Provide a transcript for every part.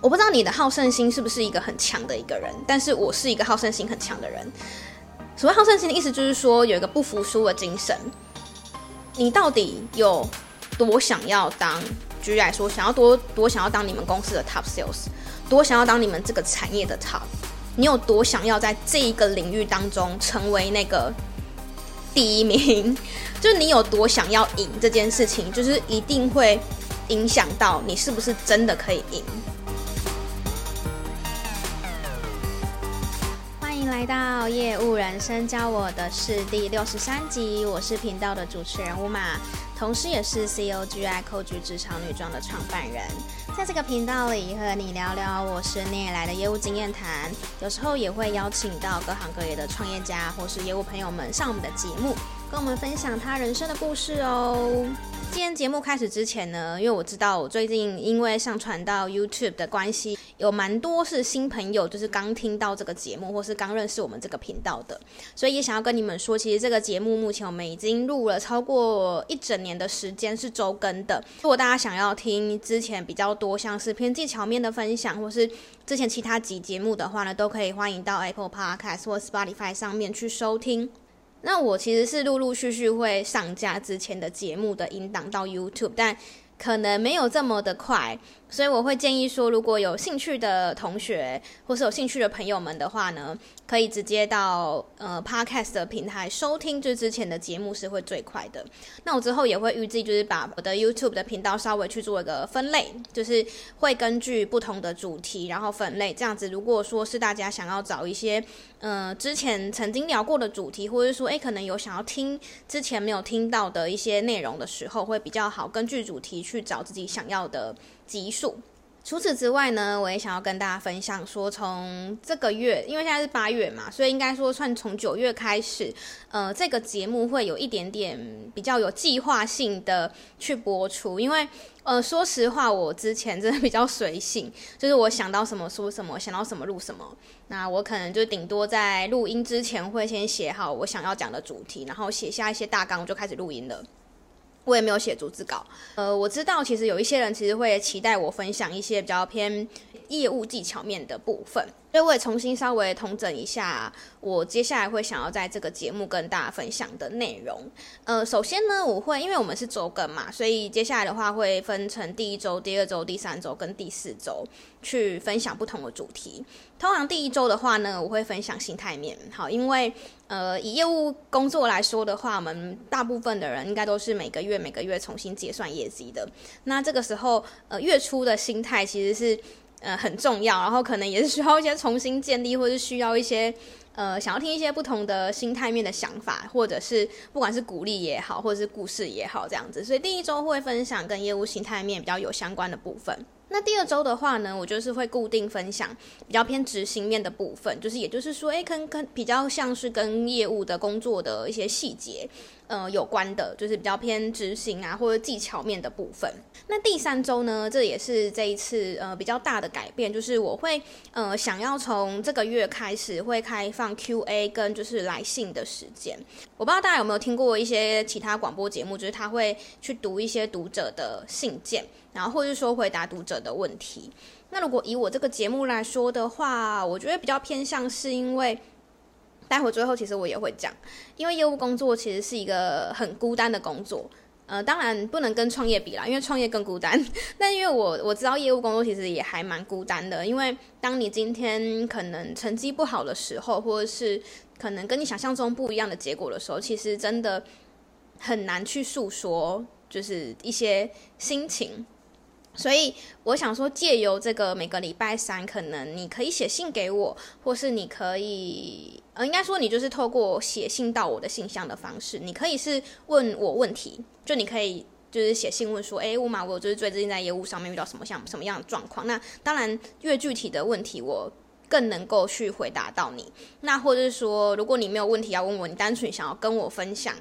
我不知道你的好胜心是不是一个很强的一个人，但是我是一个好胜心很强的人。所谓好胜心的意思就是说有一个不服输的精神。你到底有多想要当？举例来说，想要多多想要当你们公司的 top sales，多想要当你们这个产业的 top，你有多想要在这一个领域当中成为那个第一名？就是你有多想要赢这件事情，就是一定会影响到你是不是真的可以赢。来到业务人生教我的是第六十三集，我是频道的主持人乌玛。同时，也是 COGI c o g 职场女装的创办人，在这个频道里和你聊聊我十年以来的业务经验谈，有时候也会邀请到各行各业的创业家或是业务朋友们上我们的节目。跟我们分享他人生的故事哦。今天节目开始之前呢，因为我知道我最近因为上传到 YouTube 的关系，有蛮多是新朋友，就是刚听到这个节目，或是刚认识我们这个频道的，所以也想要跟你们说，其实这个节目目前我们已经录了超过一整年的时间，是周更的。如果大家想要听之前比较多像是偏技巧面的分享，或是之前其他集节目的话呢，都可以欢迎到 Apple Podcast 或 Spotify 上面去收听。那我其实是陆陆续续会上架之前的节目的音档到 YouTube，但可能没有这么的快。所以我会建议说，如果有兴趣的同学或是有兴趣的朋友们的话呢，可以直接到呃 Podcast 的平台收听，就之前的节目是会最快的。那我之后也会预计就是把我的 YouTube 的频道稍微去做一个分类，就是会根据不同的主题然后分类，这样子。如果说是大家想要找一些呃之前曾经聊过的主题，或者说诶可能有想要听之前没有听到的一些内容的时候，会比较好根据主题去找自己想要的集数。除此之外呢，我也想要跟大家分享说，从这个月，因为现在是八月嘛，所以应该说算从九月开始，呃，这个节目会有一点点比较有计划性的去播出。因为，呃，说实话，我之前真的比较随性，就是我想到什么说什么，想到什么录什么。那我可能就顶多在录音之前会先写好我想要讲的主题，然后写下一些大纲，就开始录音了。我也没有写逐字稿，呃，我知道其实有一些人其实会期待我分享一些比较偏业务技巧面的部分。所以我也重新稍微统整一下，我接下来会想要在这个节目跟大家分享的内容。呃，首先呢，我会因为我们是周更嘛，所以接下来的话会分成第一周、第二周、第三周跟第四周去分享不同的主题。通常第一周的话呢，我会分享心态面。好，因为呃，以业务工作来说的话，我们大部分的人应该都是每个月每个月重新结算业绩的。那这个时候，呃，月初的心态其实是。呃，很重要，然后可能也是需要一些重新建立，或是需要一些呃，想要听一些不同的心态面的想法，或者是不管是鼓励也好，或者是故事也好，这样子。所以第一周会分享跟业务心态面比较有相关的部分。那第二周的话呢，我就是会固定分享比较偏执行面的部分，就是也就是说，诶，跟跟比较像是跟业务的工作的一些细节。呃，有关的，就是比较偏执行啊，或者技巧面的部分。那第三周呢，这也是这一次呃比较大的改变，就是我会呃想要从这个月开始会开放 Q&A 跟就是来信的时间。我不知道大家有没有听过一些其他广播节目，就是他会去读一些读者的信件，然后或者是说回答读者的问题。那如果以我这个节目来说的话，我觉得比较偏向是因为。待会最后，其实我也会讲，因为业务工作其实是一个很孤单的工作，呃，当然不能跟创业比啦，因为创业更孤单。但因为我我知道业务工作其实也还蛮孤单的，因为当你今天可能成绩不好的时候，或者是可能跟你想象中不一样的结果的时候，其实真的很难去诉说，就是一些心情。所以我想说，借由这个每个礼拜三，可能你可以写信给我，或是你可以，呃，应该说你就是透过写信到我的信箱的方式，你可以是问我问题，就你可以就是写信问说，诶，乌马，我就是最近在业务上面遇到什么像什么样的状况？那当然，越具体的问题，我更能够去回答到你。那或者是说，如果你没有问题要问我，你单纯想要跟我分享。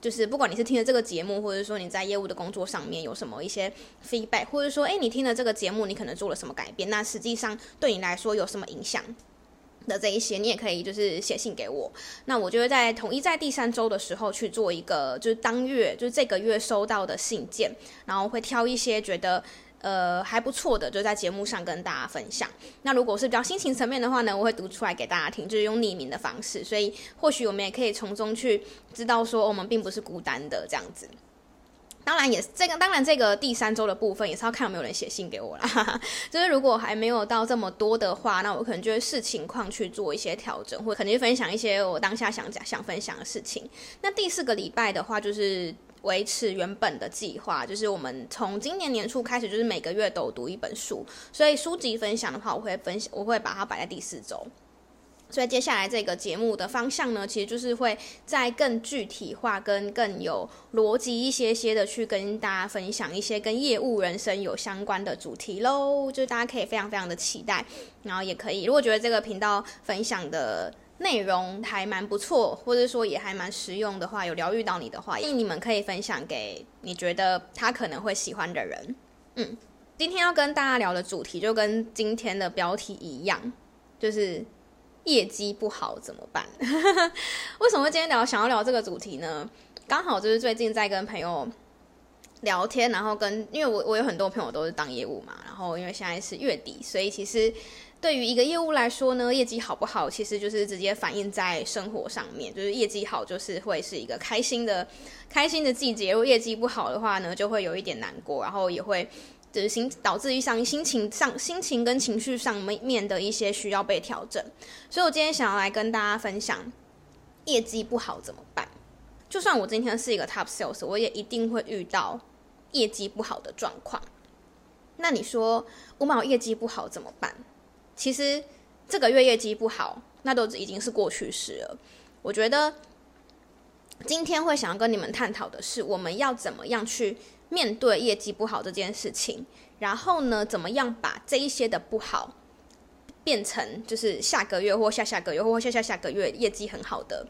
就是不管你是听了这个节目，或者说你在业务的工作上面有什么一些 feedback，或者说诶你听了这个节目，你可能做了什么改变，那实际上对你来说有什么影响的这一些，你也可以就是写信给我，那我就会在统一在第三周的时候去做一个就是当月就是这个月收到的信件，然后会挑一些觉得呃还不错的，就在节目上跟大家分享。那如果是比较心情层面的话呢，我会读出来给大家听，就是用匿名的方式，所以或许我们也可以从中去知道说，我们并不是孤单的这样子。当然也是这个，当然这个第三周的部分也是要看有没有人写信给我啦。就是如果还没有到这么多的话，那我可能就会视情况去做一些调整，或者可能分享一些我当下想讲、想分享的事情。那第四个礼拜的话，就是维持原本的计划，就是我们从今年年初开始，就是每个月都读一本书。所以书籍分享的话，我会分享，我会把它摆在第四周。所以接下来这个节目的方向呢，其实就是会再更具体化、跟更有逻辑一些些的去跟大家分享一些跟业务人生有相关的主题喽。就是大家可以非常非常的期待，然后也可以，如果觉得这个频道分享的内容还蛮不错，或者说也还蛮实用的话，有疗愈到你的话，建议你们可以分享给你觉得他可能会喜欢的人。嗯，今天要跟大家聊的主题就跟今天的标题一样，就是。业绩不好怎么办？为什么今天聊想要聊这个主题呢？刚好就是最近在跟朋友聊天，然后跟因为我我有很多朋友都是当业务嘛，然后因为现在是月底，所以其实对于一个业务来说呢，业绩好不好，其实就是直接反映在生活上面，就是业绩好就是会是一个开心的开心的季节，如果业绩不好的话呢，就会有一点难过，然后也会。就是心导致于上心情上心情跟情绪上面的一些需要被调整，所以我今天想要来跟大家分享，业绩不好怎么办？就算我今天是一个 top sales，我也一定会遇到业绩不好的状况。那你说我没有业绩不好怎么办？其实这个月业绩不好，那都已经是过去式了。我觉得今天会想要跟你们探讨的是，我们要怎么样去。面对业绩不好这件事情，然后呢，怎么样把这一些的不好变成就是下个月或下下个月或下下下个月业绩很好的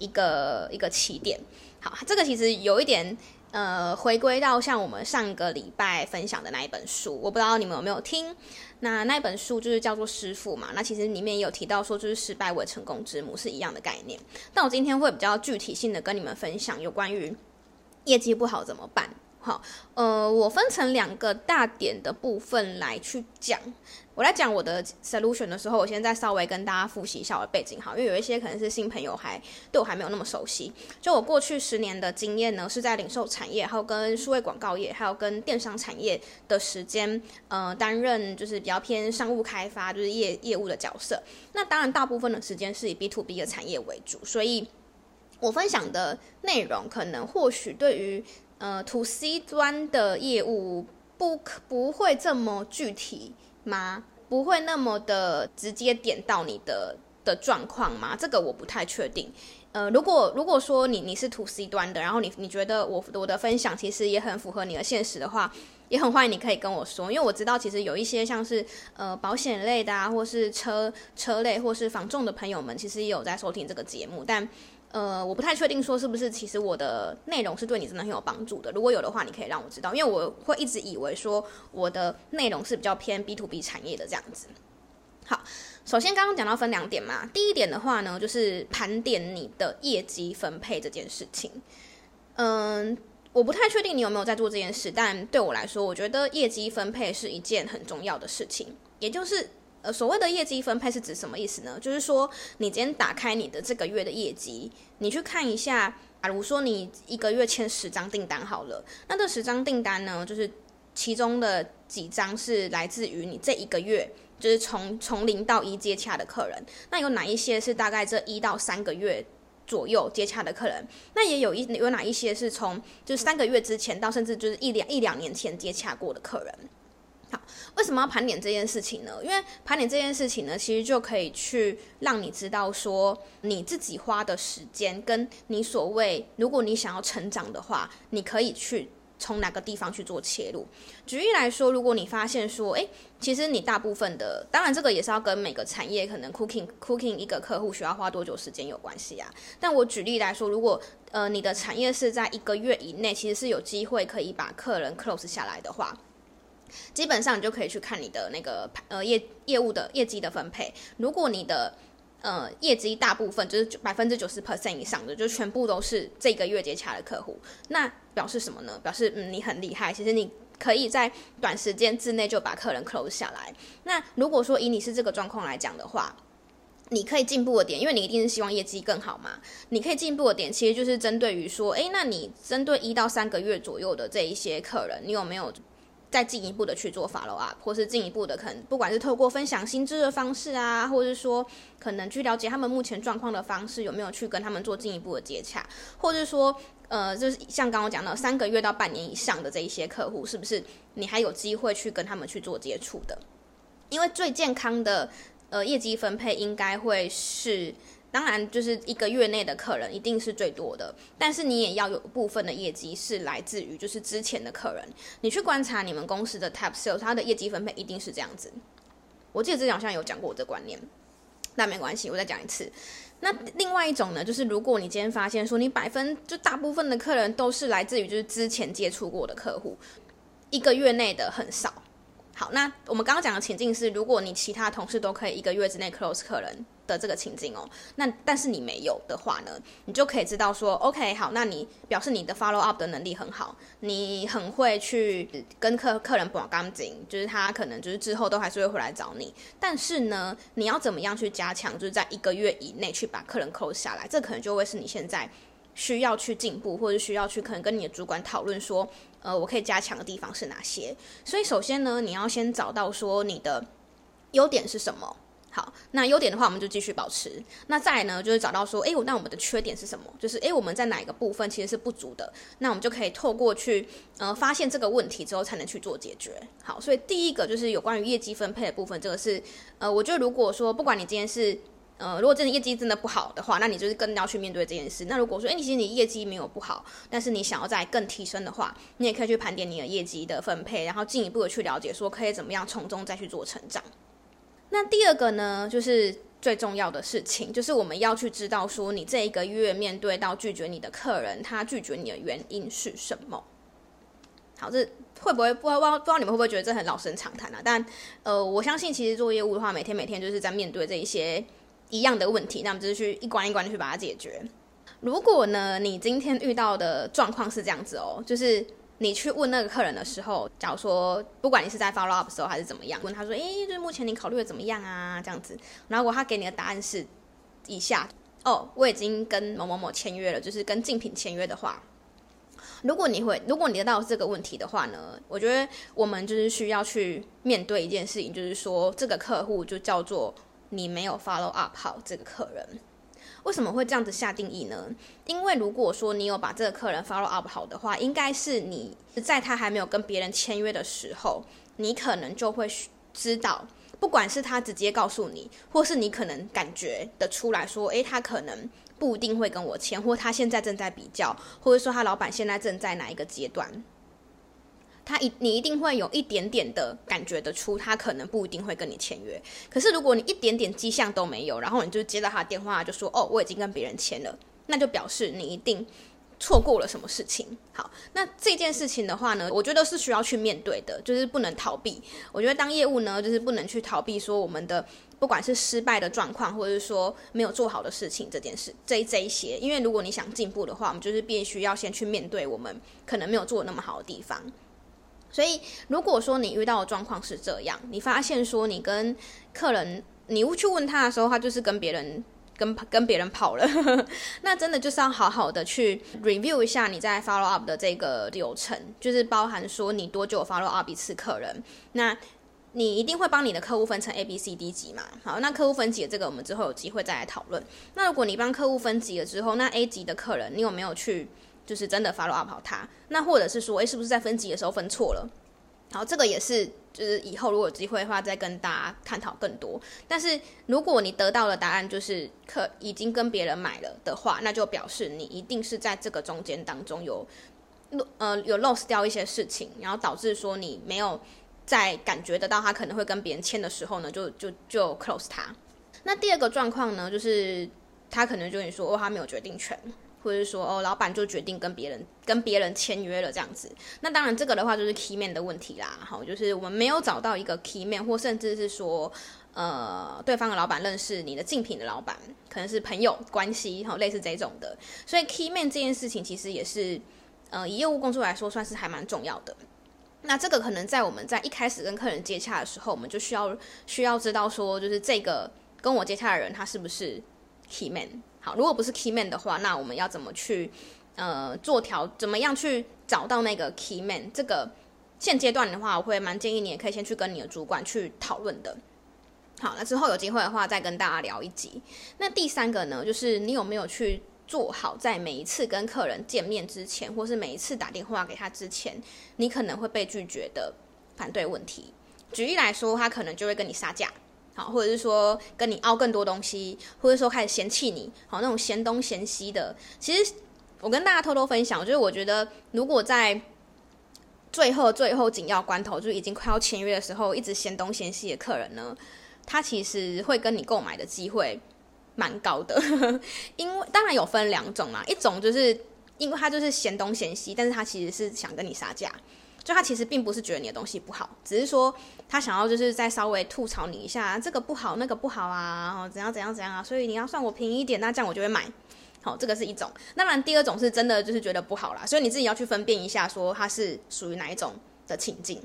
一个一个起点？好，这个其实有一点呃，回归到像我们上个礼拜分享的那一本书，我不知道你们有没有听？那那本书就是叫做《师父》嘛，那其实里面有提到说，就是失败为成功之母是一样的概念。但我今天会比较具体性的跟你们分享有关于业绩不好怎么办。好，呃，我分成两个大点的部分来去讲。我来讲我的 solution 的时候，我现在稍微跟大家复习一下我的背景，哈，因为有一些可能是新朋友还对我还没有那么熟悉。就我过去十年的经验呢，是在零售产业，还有跟数位广告业，还有跟电商产业的时间，呃，担任就是比较偏商务开发，就是业业务的角色。那当然，大部分的时间是以 B to B 的产业为主，所以我分享的内容可能或许对于呃，to C 端的业务不不会这么具体吗？不会那么的直接点到你的的状况吗？这个我不太确定。呃，如果如果说你你是 to C 端的，然后你你觉得我我的分享其实也很符合你的现实的话，也很欢迎你可以跟我说，因为我知道其实有一些像是呃保险类的啊，或是车车类或是房仲的朋友们，其实也有在收听这个节目，但。呃，我不太确定说是不是，其实我的内容是对你真的很有帮助的。如果有的话，你可以让我知道，因为我会一直以为说我的内容是比较偏 B to B 产业的这样子。好，首先刚刚讲到分两点嘛，第一点的话呢，就是盘点你的业绩分配这件事情。嗯，我不太确定你有没有在做这件事，但对我来说，我觉得业绩分配是一件很重要的事情，也就是。呃，所谓的业绩分配是指什么意思呢？就是说，你今天打开你的这个月的业绩，你去看一下，假如说你一个月签十张订单好了，那这十张订单呢，就是其中的几张是来自于你这一个月，就是从从零到一接洽的客人，那有哪一些是大概这一到三个月左右接洽的客人？那也有一有哪一些是从就是三个月之前到甚至就是一两一两年前接洽过的客人？好，为什么要盘点这件事情呢？因为盘点这件事情呢，其实就可以去让你知道说，你自己花的时间跟你所谓，如果你想要成长的话，你可以去从哪个地方去做切入。举例来说，如果你发现说，诶，其实你大部分的，当然这个也是要跟每个产业可能 cooking cooking 一个客户需要花多久时间有关系啊。但我举例来说，如果呃你的产业是在一个月以内，其实是有机会可以把客人 close 下来的话。基本上你就可以去看你的那个呃业业务的业绩的分配。如果你的呃业绩大部分就是百分之九十 percent 以上的，就全部都是这个月接洽的客户，那表示什么呢？表示嗯你很厉害，其实你可以在短时间之内就把客人 close 下来。那如果说以你是这个状况来讲的话，你可以进步的点，因为你一定是希望业绩更好嘛。你可以进步的点，其实就是针对于说，诶，那你针对一到三个月左右的这一些客人，你有没有？再进一步的去做 follow up，或是进一步的可能，不管是透过分享薪资的方式啊，或者是说可能去了解他们目前状况的方式，有没有去跟他们做进一步的接洽，或者是说，呃，就是像刚刚讲到三个月到半年以上的这一些客户，是不是你还有机会去跟他们去做接触的？因为最健康的呃业绩分配应该会是。当然，就是一个月内的客人一定是最多的，但是你也要有部分的业绩是来自于就是之前的客人。你去观察你们公司的 top sales，他的业绩分配一定是这样子。我记得之前好像有讲过我这观念，那没关系，我再讲一次。那另外一种呢，就是如果你今天发现说你百分就大部分的客人都是来自于就是之前接触过的客户，一个月内的很少。好，那我们刚刚讲的情境是，如果你其他同事都可以一个月之内 close 客人的这个情境哦，那但是你没有的话呢，你就可以知道说，OK，好，那你表示你的 follow up 的能力很好，你很会去跟客客人绑钢筋，就是他可能就是之后都还是会回来找你，但是呢，你要怎么样去加强，就是在一个月以内去把客人 close 下来，这可能就会是你现在需要去进步，或者需要去可能跟你的主管讨论说，呃，我可以加强的地方是哪些？所以首先呢，你要先找到说你的优点是什么。好，那优点的话，我们就继续保持。那再来呢，就是找到说，诶，那我们的缺点是什么？就是诶，我们在哪一个部分其实是不足的？那我们就可以透过去，呃，发现这个问题之后，才能去做解决。好，所以第一个就是有关于业绩分配的部分，这个是，呃，我觉得如果说不管你今天是。呃，如果真的业绩真的不好的话，那你就是更要去面对这件事。那如果说，诶，你其实你业绩没有不好，但是你想要再更提升的话，你也可以去盘点你的业绩的分配，然后进一步的去了解，说可以怎么样从中再去做成长。那第二个呢，就是最重要的事情，就是我们要去知道说，你这一个月面对到拒绝你的客人，他拒绝你的原因是什么？好，这会不会不知道不知道你们会不会觉得这很老生常谈啊？但呃，我相信其实做业务的话，每天每天就是在面对这一些。一样的问题，那么就是去一关一关的去把它解决。如果呢，你今天遇到的状况是这样子哦，就是你去问那个客人的时候，假如说不管你是在 follow up 的时候还是怎么样，问他说，诶，就是目前你考虑的怎么样啊？这样子，然后如果他给你的答案是以下，哦，我已经跟某某某签约了，就是跟竞品签约的话，如果你会，如果你得到这个问题的话呢，我觉得我们就是需要去面对一件事情，就是说这个客户就叫做。你没有 follow up 好这个客人，为什么会这样子下定义呢？因为如果说你有把这个客人 follow up 好的话，应该是你在他还没有跟别人签约的时候，你可能就会知道，不管是他直接告诉你，或是你可能感觉得出来说，诶，他可能不一定会跟我签，或他现在正在比较，或者说他老板现在正在哪一个阶段。他一你一定会有一点点的感觉得出，他可能不一定会跟你签约。可是如果你一点点迹象都没有，然后你就接到他的电话就说：“哦，我已经跟别人签了。”那就表示你一定错过了什么事情。好，那这件事情的话呢，我觉得是需要去面对的，就是不能逃避。我觉得当业务呢，就是不能去逃避说我们的不管是失败的状况，或者是说没有做好的事情这件事，这这一些。因为如果你想进步的话，我们就是必须要先去面对我们可能没有做那么好的地方。所以，如果说你遇到的状况是这样，你发现说你跟客人，你去问他的时候，他就是跟别人跟跟别人跑了，那真的就是要好好的去 review 一下你在 follow up 的这个流程，就是包含说你多久 follow up 一次客人，那你一定会帮你的客户分成 A、B、C、D 级嘛？好，那客户分级的这个我们之后有机会再来讨论。那如果你帮客户分级了之后，那 A 级的客人你有没有去？就是真的 follow up 好他，那或者是说，诶，是不是在分级的时候分错了？好，这个也是，就是以后如果有机会的话，再跟大家探讨更多。但是如果你得到的答案就是可已经跟别人买了的话，那就表示你一定是在这个中间当中有，呃，有 loss 掉一些事情，然后导致说你没有在感觉得到他可能会跟别人签的时候呢，就就就 close 他。那第二个状况呢，就是他可能就跟你说，哦，他没有决定权。或者说哦，老板就决定跟别人跟别人签约了这样子，那当然这个的话就是 key man 的问题啦。好，就是我们没有找到一个 key man，或甚至是说，呃，对方的老板认识你的竞品的老板，可能是朋友关系，好，类似这种的。所以 key man 这件事情其实也是，呃，以业务工作来说算是还蛮重要的。那这个可能在我们在一开始跟客人接洽的时候，我们就需要需要知道说，就是这个跟我接洽的人他是不是 key man。好，如果不是 key man 的话，那我们要怎么去呃做调，怎么样去找到那个 key man？这个现阶段的话，我会蛮建议你也可以先去跟你的主管去讨论的。好，那之后有机会的话再跟大家聊一集。那第三个呢，就是你有没有去做好在每一次跟客人见面之前，或是每一次打电话给他之前，你可能会被拒绝的反对问题。举例来说，他可能就会跟你杀价，好，或者是说跟你凹更多东西，或者说开始嫌弃你，好，那种嫌东嫌西的。其实我跟大家偷偷分享，就是我觉得如果在最后最后紧要关头，就是已经快要签约的时候，一直嫌东嫌西的客人呢，他其实会跟你购买的机会。蛮高的，因为当然有分两种啦，一种就是因为他就是嫌东嫌西，但是他其实是想跟你杀价，就他其实并不是觉得你的东西不好，只是说他想要就是再稍微吐槽你一下，这个不好，那个不好啊，然后怎样怎样怎样啊，所以你要算我便宜一点，那这样我就会买。好，这个是一种。当然第二种是真的就是觉得不好啦，所以你自己要去分辨一下，说他是属于哪一种的情境。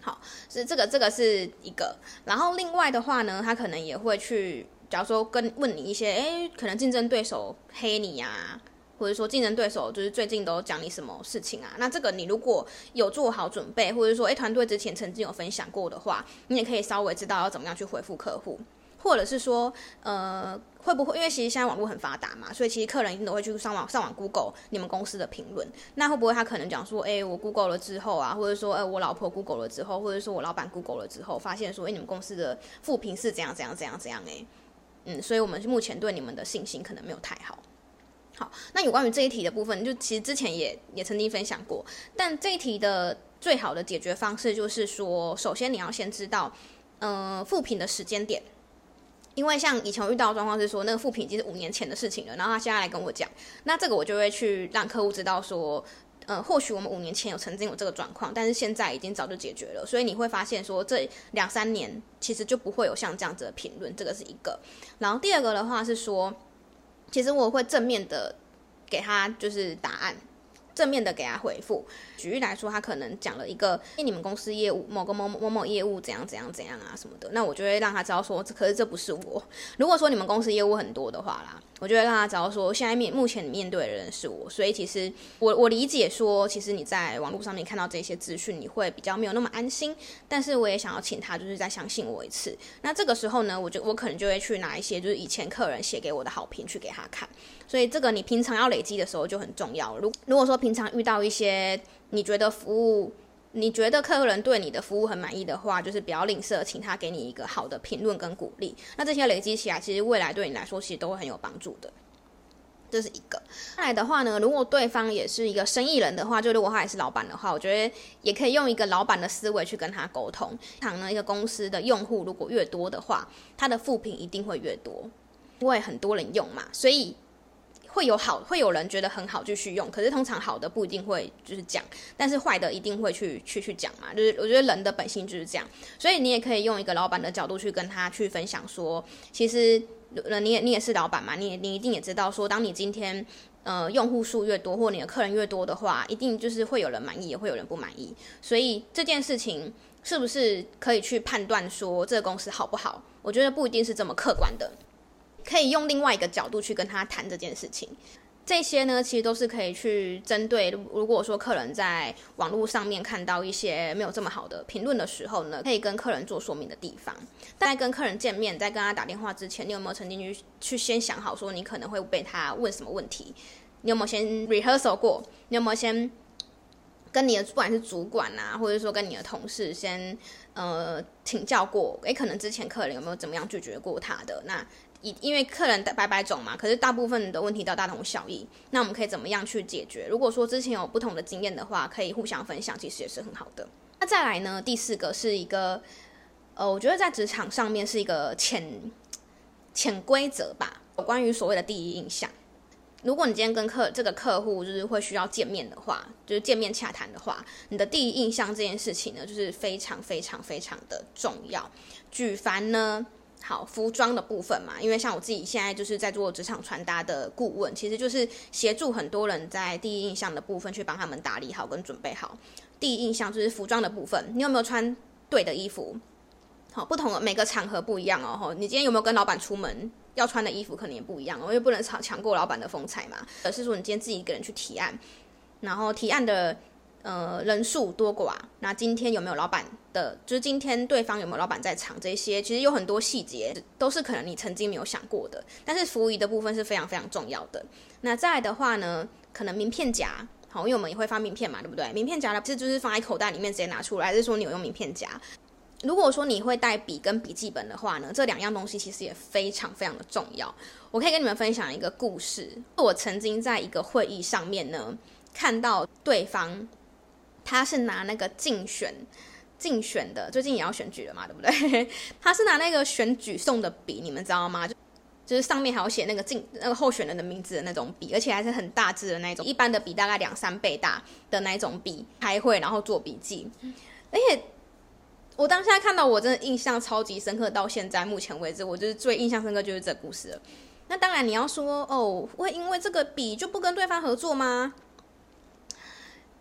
好，是这个这个是一个，然后另外的话呢，他可能也会去。假如说跟问你一些，诶，可能竞争对手黑你呀、啊，或者说竞争对手就是最近都讲你什么事情啊？那这个你如果有做好准备，或者说，诶，团队之前曾经有分享过的话，你也可以稍微知道要怎么样去回复客户，或者是说，呃，会不会？因为其实现在网络很发达嘛，所以其实客人一定都会去上网上网 Google 你们公司的评论。那会不会他可能讲说，诶，我 Google 了之后啊，或者说，诶，我老婆 Google 了之后，或者说我老板 Google 了之后，发现说，诶，你们公司的负评是怎样怎样怎样怎样，诶。嗯，所以我们目前对你们的信心可能没有太好。好，那有关于这一题的部分，就其实之前也也曾经分享过。但这一题的最好的解决方式就是说，首先你要先知道，呃，复评的时间点。因为像以前遇到的状况是说，那个复评已经是五年前的事情了，然后他现在来跟我讲，那这个我就会去让客户知道说。呃，或许我们五年前有曾经有这个状况，但是现在已经早就解决了。所以你会发现说，这两三年其实就不会有像这样子的评论，这个是一个。然后第二个的话是说，其实我会正面的给他就是答案。正面的给他回复。举例来说，他可能讲了一个，因你们公司业务某个某某某某业务怎样怎样怎样啊什么的，那我就会让他知道说，可是这不是我。如果说你们公司业务很多的话啦，我就会让他知道说，现在面目前你面对的人是我。所以其实我我理解说，其实你在网络上面看到这些资讯，你会比较没有那么安心。但是我也想要请他就是再相信我一次。那这个时候呢，我就我可能就会去拿一些就是以前客人写给我的好评去给他看。所以这个你平常要累积的时候就很重要。如如果说平常遇到一些你觉得服务，你觉得客人对你的服务很满意的话，就是不要吝啬，请他给你一个好的评论跟鼓励。那这些累积起来，其实未来对你来说其实都会很有帮助的。这是一个。再来的话呢，如果对方也是一个生意人的话，就如果他也是老板的话，我觉得也可以用一个老板的思维去跟他沟通。常呢，一个公司的用户如果越多的话，他的负评一定会越多，因为很多人用嘛，所以。会有好，会有人觉得很好继续用，可是通常好的不一定会就是讲，但是坏的一定会去去去讲嘛。就是我觉得人的本性就是这样，所以你也可以用一个老板的角度去跟他去分享说，其实你也你也是老板嘛，你你一定也知道说，当你今天呃用户数越多或你的客人越多的话，一定就是会有人满意，也会有人不满意。所以这件事情是不是可以去判断说这个公司好不好？我觉得不一定是这么客观的。可以用另外一个角度去跟他谈这件事情，这些呢，其实都是可以去针对。如果说客人在网络上面看到一些没有这么好的评论的时候呢，可以跟客人做说明的地方。在跟客人见面，在跟他打电话之前，你有没有曾经去去先想好说你可能会被他问什么问题？你有没有先 rehearsal 过？你有没有先跟你的不管是主管啊，或者说跟你的同事先呃请教过？诶，可能之前客人有没有怎么样拒绝过他的？那因因为客人百百种嘛，可是大部分的问题都大同小异。那我们可以怎么样去解决？如果说之前有不同的经验的话，可以互相分享，其实也是很好的。那再来呢，第四个是一个，呃，我觉得在职场上面是一个潜潜规则吧，有关于所谓的第一印象。如果你今天跟客这个客户就是会需要见面的话，就是见面洽谈的话，你的第一印象这件事情呢，就是非常非常非常的重要。举凡呢。好，服装的部分嘛，因为像我自己现在就是在做职场穿搭的顾问，其实就是协助很多人在第一印象的部分去帮他们打理好跟准备好。第一印象就是服装的部分，你有没有穿对的衣服？好，不同的每个场合不一样哦。你今天有没有跟老板出门要穿的衣服可能也不一样哦，因为不能抢抢过老板的风采嘛。而是说你今天自己一个人去提案，然后提案的呃人数多寡，那今天有没有老板的，就是今天对方有没有老板在场，这些其实有很多细节都是可能你曾经没有想过的。但是服务仪的部分是非常非常重要的。那再来的话呢，可能名片夹，好，因为我们也会发名片嘛，对不对？名片夹的其实就是放在口袋里面直接拿出来，还是说你有用名片夹？如果说你会带笔跟笔记本的话呢，这两样东西其实也非常非常的重要。我可以跟你们分享一个故事。我曾经在一个会议上面呢，看到对方他是拿那个竞选竞选的，最近也要选举了嘛，对不对？他是拿那个选举送的笔，你们知道吗？就就是上面还有写那个竞那个候选人的名字的那种笔，而且还是很大支的那种，一般的笔大概两三倍大的那种笔，开会然后做笔记，而且。我当下看到，我真的印象超级深刻。到现在目前为止，我就是最印象深刻就是这故事了。那当然，你要说哦，会因为这个笔就不跟对方合作吗？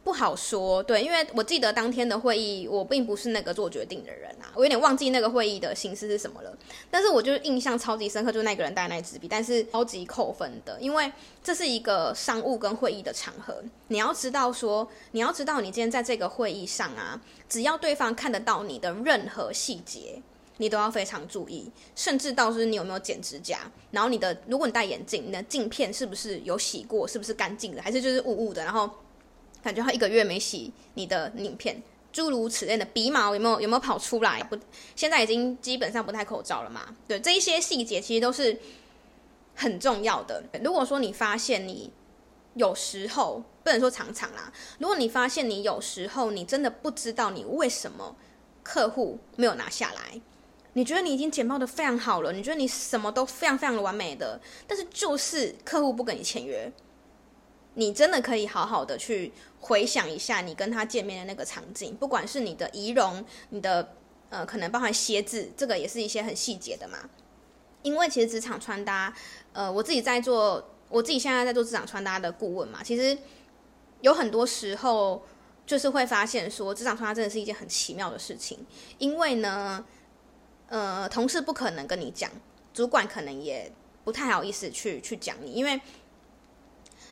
不好说，对，因为我记得当天的会议，我并不是那个做决定的人啊，我有点忘记那个会议的形式是什么了。但是我就印象超级深刻，就是那个人带那支笔，但是超级扣分的，因为这是一个商务跟会议的场合，你要知道说，你要知道你今天在这个会议上啊，只要对方看得到你的任何细节，你都要非常注意，甚至到是你有没有剪指甲，然后你的，如果你戴眼镜，你的镜片是不是有洗过，是不是干净的，还是就是雾雾的，然后。感觉他一个月没洗你的影片，诸如此类的鼻毛有没有有没有跑出来？不，现在已经基本上不戴口罩了嘛。对，这一些细节其实都是很重要的。如果说你发现你有时候不能说常常啦，如果你发现你有时候你真的不知道你为什么客户没有拿下来，你觉得你已经简报得非常好了，你觉得你什么都非常非常的完美的，但是就是客户不跟你签约。你真的可以好好的去回想一下你跟他见面的那个场景，不管是你的仪容，你的呃，可能包含鞋子，这个也是一些很细节的嘛。因为其实职场穿搭，呃，我自己在做，我自己现在在做职场穿搭的顾问嘛，其实有很多时候就是会发现说，职场穿搭真的是一件很奇妙的事情。因为呢，呃，同事不可能跟你讲，主管可能也不太好意思去去讲你，因为。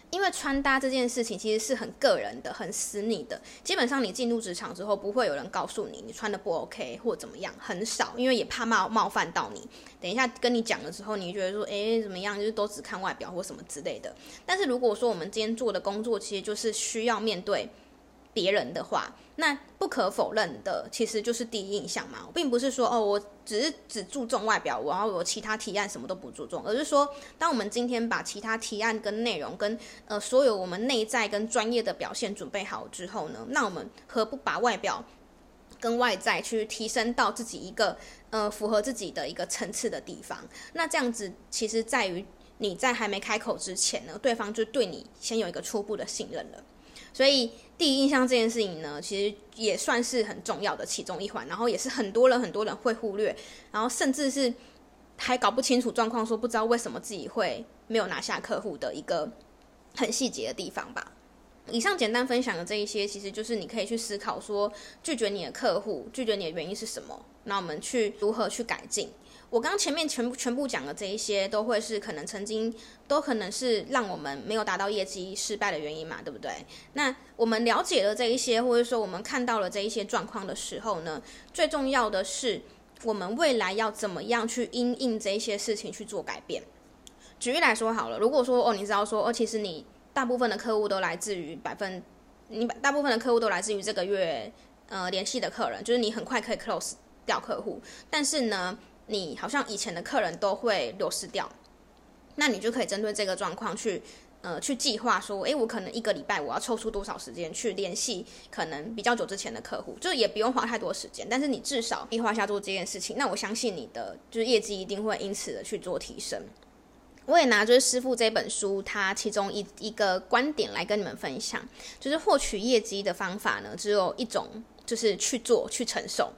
因为穿搭这件事情其实是很个人的、很私密的。基本上你进入职场之后，不会有人告诉你你穿的不 OK 或怎么样，很少，因为也怕冒冒犯到你。等一下跟你讲的时候，你觉得说，诶，怎么样，就是都只看外表或什么之类的。但是如果说我们今天做的工作，其实就是需要面对。别人的话，那不可否认的，其实就是第一印象嘛。并不是说哦，我只是只注重外表，然后我其他提案什么都不注重，而是说，当我们今天把其他提案跟内容跟呃所有我们内在跟专业的表现准备好之后呢，那我们何不把外表跟外在去提升到自己一个呃符合自己的一个层次的地方？那这样子其实在于你在还没开口之前呢，对方就对你先有一个初步的信任了。所以第一印象这件事情呢，其实也算是很重要的其中一环，然后也是很多人很多人会忽略，然后甚至是还搞不清楚状况，说不知道为什么自己会没有拿下客户的一个很细节的地方吧。以上简单分享的这一些，其实就是你可以去思考说，拒绝你的客户，拒绝你的原因是什么？那我们去如何去改进？我刚前面全部全部讲的这一些，都会是可能曾经，都可能是让我们没有达到业绩失败的原因嘛，对不对？那我们了解了这一些，或者说我们看到了这一些状况的时候呢，最重要的是我们未来要怎么样去因应这一些事情去做改变。举例来说好了，如果说哦，你知道说哦，其实你大部分的客户都来自于百分，你大部分的客户都来自于这个月呃联系的客人，就是你很快可以 close 掉客户，但是呢，你好像以前的客人都会流失掉，那你就可以针对这个状况去，呃，去计划说，诶，我可能一个礼拜我要抽出多少时间去联系可能比较久之前的客户，就也不用花太多时间，但是你至少计划下做这件事情，那我相信你的就是业绩一定会因此的去做提升。我也拿就是师傅这本书，它其中一一个观点来跟你们分享，就是获取业绩的方法呢，只有一种，就是去做去承受。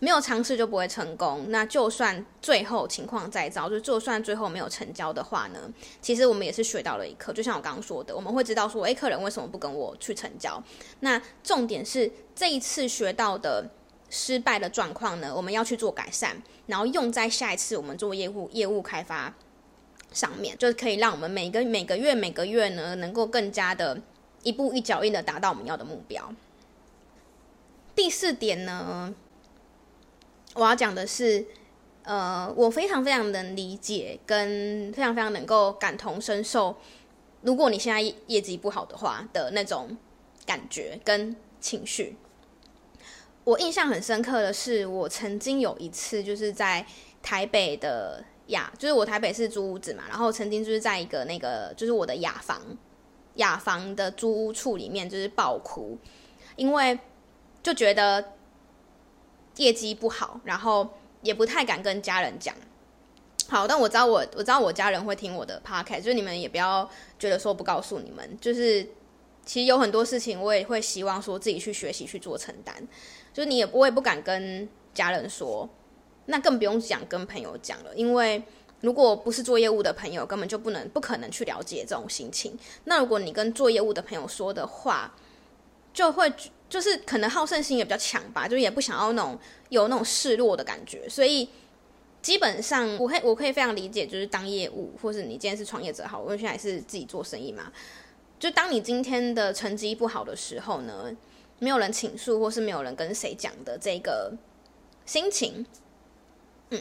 没有尝试就不会成功。那就算最后情况再糟，就就算最后没有成交的话呢，其实我们也是学到了一课。就像我刚刚说的，我们会知道说，诶，客人为什么不跟我去成交？那重点是这一次学到的失败的状况呢，我们要去做改善，然后用在下一次我们做业务业务开发上面，就是可以让我们每个每个月每个月呢，能够更加的一步一脚印的达到我们要的目标。第四点呢，我要讲的是，呃，我非常非常能理解，跟非常非常能够感同身受，如果你现在业绩不好的话的那种感觉跟情绪。我印象很深刻的是，我曾经有一次就是在台北的雅，就是我台北是租屋子嘛，然后曾经就是在一个那个就是我的雅房，雅房的租屋处里面就是爆哭，因为。就觉得业绩不好，然后也不太敢跟家人讲。好，但我知道我我知道我家人会听我的 podcast，就是你们也不要觉得说不告诉你们，就是其实有很多事情我也会希望说自己去学习去做承担。就是你也我也不敢跟家人说，那更不用讲跟朋友讲了，因为如果不是做业务的朋友，根本就不能不可能去了解这种心情。那如果你跟做业务的朋友说的话，就会。就是可能好胜心也比较强吧，就也不想要那种有那种示弱的感觉，所以基本上我可以我可以非常理解，就是当业务或是你今天是创业者好，我现在是自己做生意嘛，就当你今天的成绩不好的时候呢，没有人倾诉或是没有人跟谁讲的这个心情，嗯。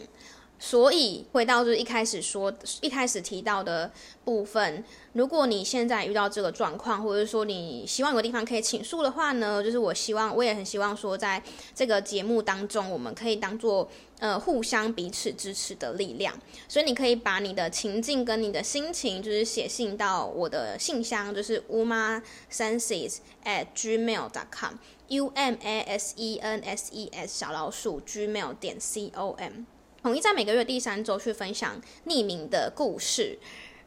所以回到就是一开始说，一开始提到的部分，如果你现在遇到这个状况，或者说你希望有个地方可以倾诉的话呢，就是我希望，我也很希望说，在这个节目当中，我们可以当做呃互相彼此支持的力量。所以你可以把你的情境跟你的心情，就是写信到我的信箱，就是 umasenses at gmail dot com，u m a s e n s e s 小老鼠 gmail 点 c o m。统一在每个月第三周去分享匿名的故事，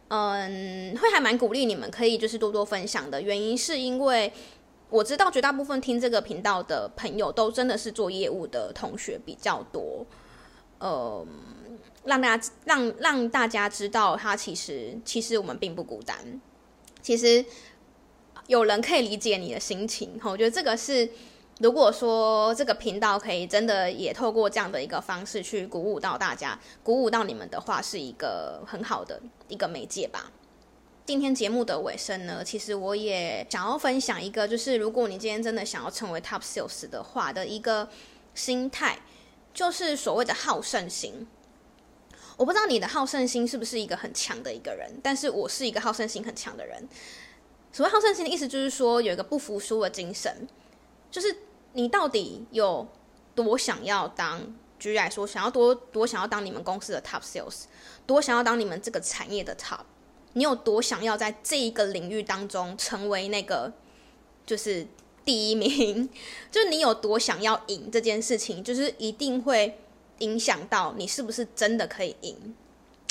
嗯，会还蛮鼓励你们可以就是多多分享的。原因是因为我知道绝大部分听这个频道的朋友都真的是做业务的同学比较多，嗯，让大家让让大家知道，他其实其实我们并不孤单，其实有人可以理解你的心情。我觉得这个是。如果说这个频道可以真的也透过这样的一个方式去鼓舞到大家，鼓舞到你们的话，是一个很好的一个媒介吧。今天节目的尾声呢，其实我也想要分享一个，就是如果你今天真的想要成为 Top Sales 的话的一个心态，就是所谓的好胜心。我不知道你的好胜心是不是一个很强的一个人，但是我是一个好胜心很强的人。所谓好胜心的意思就是说有一个不服输的精神，就是。你到底有多想要当？举例来说，想要多多想要当你们公司的 top sales，多想要当你们这个产业的 top？你有多想要在这一个领域当中成为那个就是第一名？就是你有多想要赢这件事情，就是一定会影响到你是不是真的可以赢，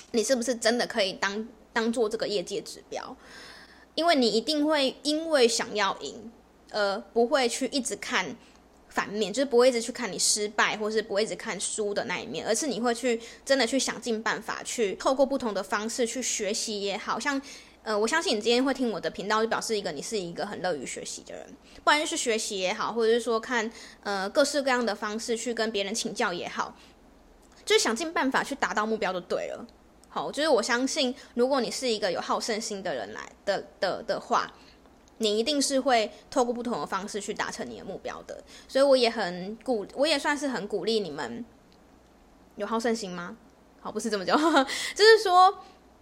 你是不是真的可以当当做这个业界指标？因为你一定会因为想要赢，而不会去一直看。反面就是不会一直去看你失败，或是不会一直看输的那一面，而是你会去真的去想尽办法，去透过不同的方式去学习也好，像呃，我相信你今天会听我的频道，就表示一个你是一个很乐于学习的人，不管是学习也好，或者是说看呃各式各样的方式去跟别人请教也好，就是想尽办法去达到目标就对了。好，就是我相信，如果你是一个有好胜心的人来的的的话。你一定是会透过不同的方式去达成你的目标的，所以我也很鼓，我也算是很鼓励你们有好胜心吗？好，不是这么讲，就是说，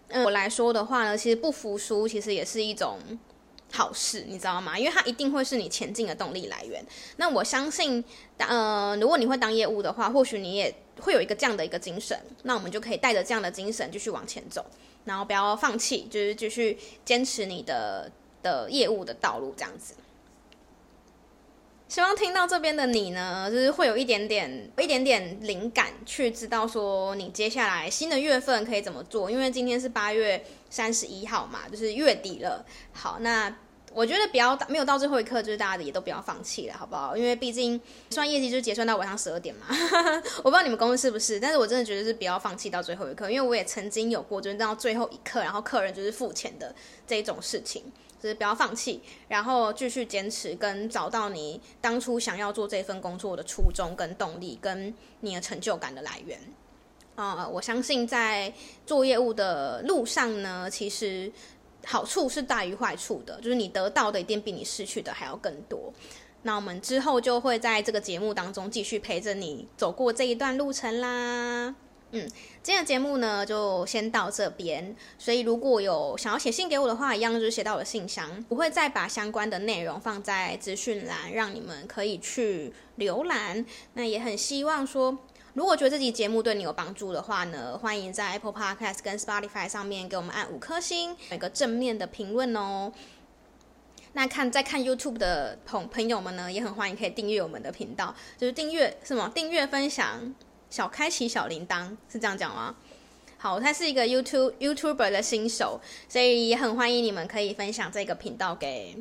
嗯，我来说的话呢，其实不服输其实也是一种好事，你知道吗？因为它一定会是你前进的动力来源。那我相信，呃，如果你会当业务的话，或许你也会有一个这样的一个精神，那我们就可以带着这样的精神继续往前走，然后不要放弃，就是继续坚持你的。的业务的道路这样子，希望听到这边的你呢，就是会有一点点、一点点灵感，去知道说你接下来新的月份可以怎么做。因为今天是八月三十一号嘛，就是月底了。好，那我觉得不要没有到最后一刻，就是大家也都不要放弃了，好不好？因为毕竟算业绩就结算到晚上十二点嘛。我不知道你们公司是不是，但是我真的觉得是不要放弃到最后一刻，因为我也曾经有过，就是到最后一刻，然后客人就是付钱的这种事情，就是不要放弃，然后继续坚持，跟找到你当初想要做这份工作的初衷跟动力，跟你的成就感的来源。啊、我相信在做业务的路上呢，其实。好处是大于坏处的，就是你得到的一定比你失去的还要更多。那我们之后就会在这个节目当中继续陪着你走过这一段路程啦。嗯，今天的节目呢就先到这边。所以如果有想要写信给我的话，一样就是写到我的信箱，我会再把相关的内容放在资讯栏，让你们可以去浏览。那也很希望说。如果觉得这集节目对你有帮助的话呢，欢迎在 Apple Podcast 跟 Spotify 上面给我们按五颗星，有一个正面的评论哦。那看在看 YouTube 的朋朋友们呢，也很欢迎可以订阅我们的频道，就是订阅什么？订阅分享小开启小铃铛是这样讲吗？好，他是一个 YouTube YouTuber 的新手，所以也很欢迎你们可以分享这个频道给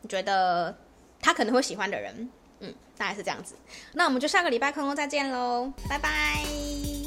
你觉得他可能会喜欢的人。嗯，大概是这样子。那我们就下个礼拜空空再见喽，拜拜。